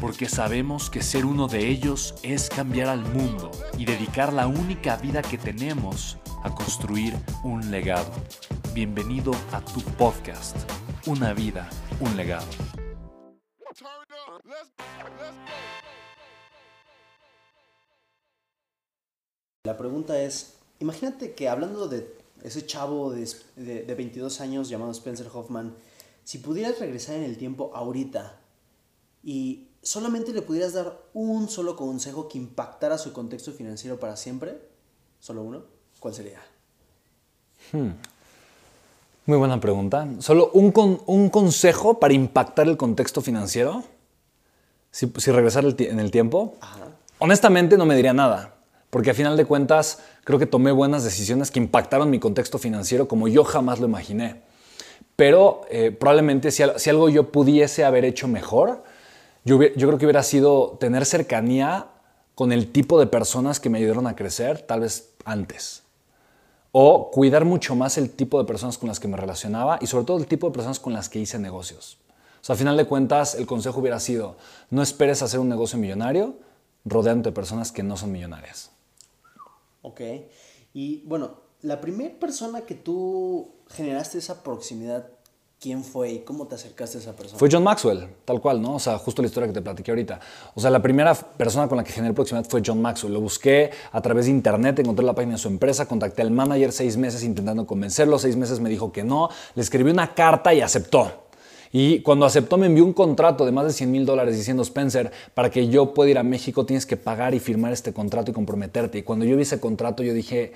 porque sabemos que ser uno de ellos es cambiar al mundo y dedicar la única vida que tenemos a construir un legado. Bienvenido a tu podcast, Una vida, un legado. La pregunta es, imagínate que hablando de ese chavo de, de, 22 años llamado Spencer Hoffman, si pudieras regresar en el tiempo ahorita y solamente le pudieras dar un solo consejo que impactara su contexto financiero para siempre, solo uno, ¿cuál sería? Hmm. Muy buena pregunta. ¿Solo un, un, consejo para impactar el contexto financiero? Si, si regresar en el tiempo. Honestamente no me diría nada, porque a final de cuentas creo que tomé buenas decisiones que impactaron mi contexto financiero como yo jamás lo imaginé. Pero eh, probablemente si, si algo yo pudiese haber hecho mejor, yo, creo que hubiera sido tener cercanía con el tipo de personas que me ayudaron a crecer, tal vez antes. O cuidar mucho más el tipo de personas con las que me relacionaba y sobre todo el tipo de personas con las que hice negocios. O sea, a final de cuentas, el consejo hubiera sido, no esperes hacer un negocio millonario rodeándote de personas que no son millonarias. Ok. Y bueno, la primera persona que tú generaste esa proximidad ¿Quién fue y cómo te acercaste a esa persona? Fue John Maxwell, tal cual, ¿no? O sea, justo la historia que te platiqué ahorita. O sea, la primera persona con la que generé proximidad fue John Maxwell. Lo busqué a través de internet, encontré la página de su empresa, contacté al manager seis meses intentando convencerlo, seis meses me dijo que no, le escribí una carta y aceptó. Y cuando aceptó me envió un contrato de más de 100 mil dólares diciendo, Spencer, para que yo pueda ir a México tienes que pagar y firmar este contrato y comprometerte. Y cuando yo vi ese contrato yo dije,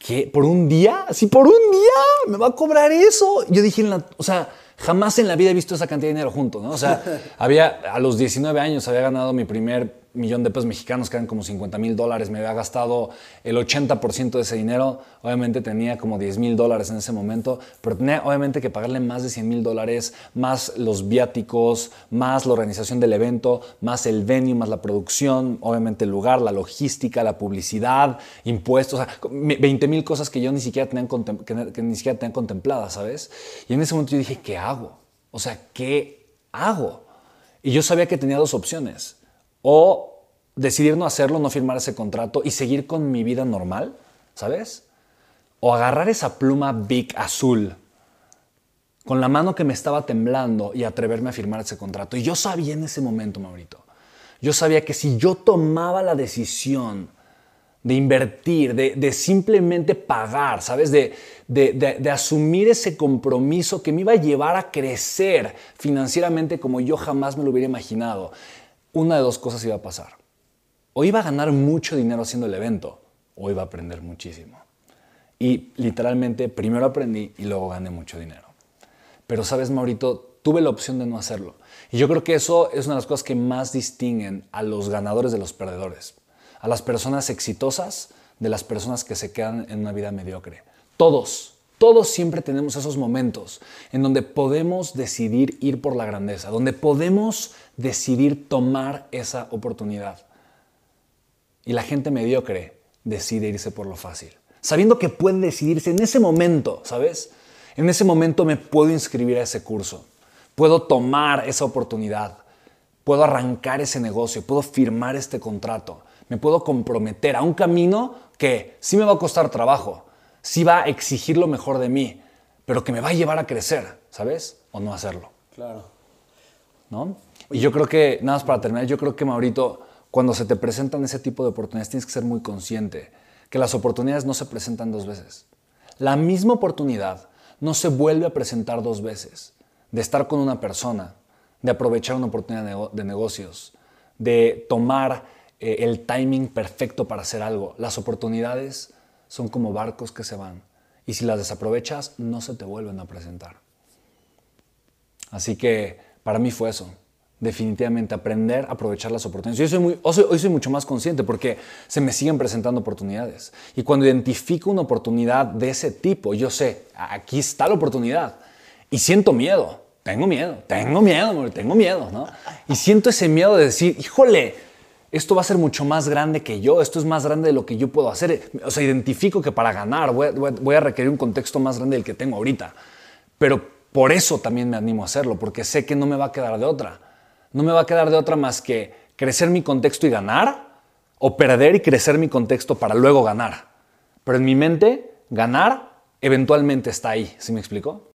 ¿qué? ¿Por un día? Sí, por un día me va a cobrar eso. Yo dije, o sea, jamás en la vida he visto esa cantidad de dinero junto, ¿no? O sea, había, a los 19 años había ganado mi primer millón de pesos mexicanos, que eran como 50 mil dólares, me había gastado el 80% de ese dinero, obviamente tenía como 10 mil dólares en ese momento, pero tenía obviamente que pagarle más de 100 mil dólares, más los viáticos, más la organización del evento, más el venue, más la producción, obviamente el lugar, la logística, la publicidad, impuestos, o sea, 20 mil cosas que yo ni siquiera tenía, que ni siquiera tenía contempladas, ¿sabes? Y en ese momento yo dije, ¿qué hago? O sea, ¿qué hago? Y yo sabía que tenía dos opciones o decidir no hacerlo, no firmar ese contrato y seguir con mi vida normal, ¿sabes? O agarrar esa pluma big azul con la mano que me estaba temblando y atreverme a firmar ese contrato. Y yo sabía en ese momento, Maurito, yo sabía que si yo tomaba la decisión de invertir, de, simplemente pagar, ¿sabes? De, de, asumir ese compromiso que me iba a llevar a crecer financieramente como yo jamás me lo hubiera imaginado una de dos cosas iba a pasar. O iba a ganar mucho dinero haciendo el evento, o iba a aprender muchísimo. Y literalmente primero aprendí y luego gané mucho dinero. Pero sabes, Maurito, tuve la opción de no hacerlo. Y yo creo que eso es una de las cosas que más distinguen a los ganadores de los perdedores. A las personas exitosas de las personas que se quedan en una vida mediocre. Todos, todos siempre tenemos esos momentos en donde podemos decidir ir por la grandeza, donde podemos decidir tomar esa oportunidad. Y la gente mediocre decide irse por lo fácil, sabiendo que puede decidirse en ese momento, ¿sabes? En ese momento me puedo inscribir a ese curso, puedo tomar esa oportunidad, puedo arrancar ese negocio, puedo firmar este contrato, me puedo comprometer a un camino que sí me va a costar trabajo, sí va a exigir lo mejor de mí, pero que me va a llevar a crecer, ¿sabes? O no hacerlo. Claro. ¿No? Y yo creo que, nada más para terminar, yo creo que Maurito, cuando se te presentan ese tipo de oportunidades tienes que ser muy consciente que las oportunidades no se presentan dos veces. La misma oportunidad no se vuelve a presentar dos veces. De estar con una persona, de aprovechar una oportunidad de negocios, de tomar eh, el timing perfecto para hacer algo. Las oportunidades son como barcos que se van. Y si las desaprovechas, no se te vuelven a presentar. Así que para mí fue eso. Definitivamente aprender a aprovechar las oportunidades. Yo soy hoy soy mucho más consciente porque se me siguen presentando oportunidades. Y cuando identifico una oportunidad de ese tipo, yo sé, aquí está la oportunidad. Y siento miedo. Tengo miedo, tengo miedo, tengo miedo, ¿no? Y siento ese miedo de decir, híjole, esto va a ser mucho más grande que yo, esto es más grande de lo que yo puedo hacer. O sea, identifico que para ganar voy a, requerir un contexto más grande del que tengo ahorita. Pero por eso también me animo a hacerlo, porque sé que no me va a quedar de otra. No me va a quedar de otra más que crecer mi contexto y ganar, o perder y crecer mi contexto para luego ganar. Pero en mi mente, ganar eventualmente está ahí, ¿sí me explico?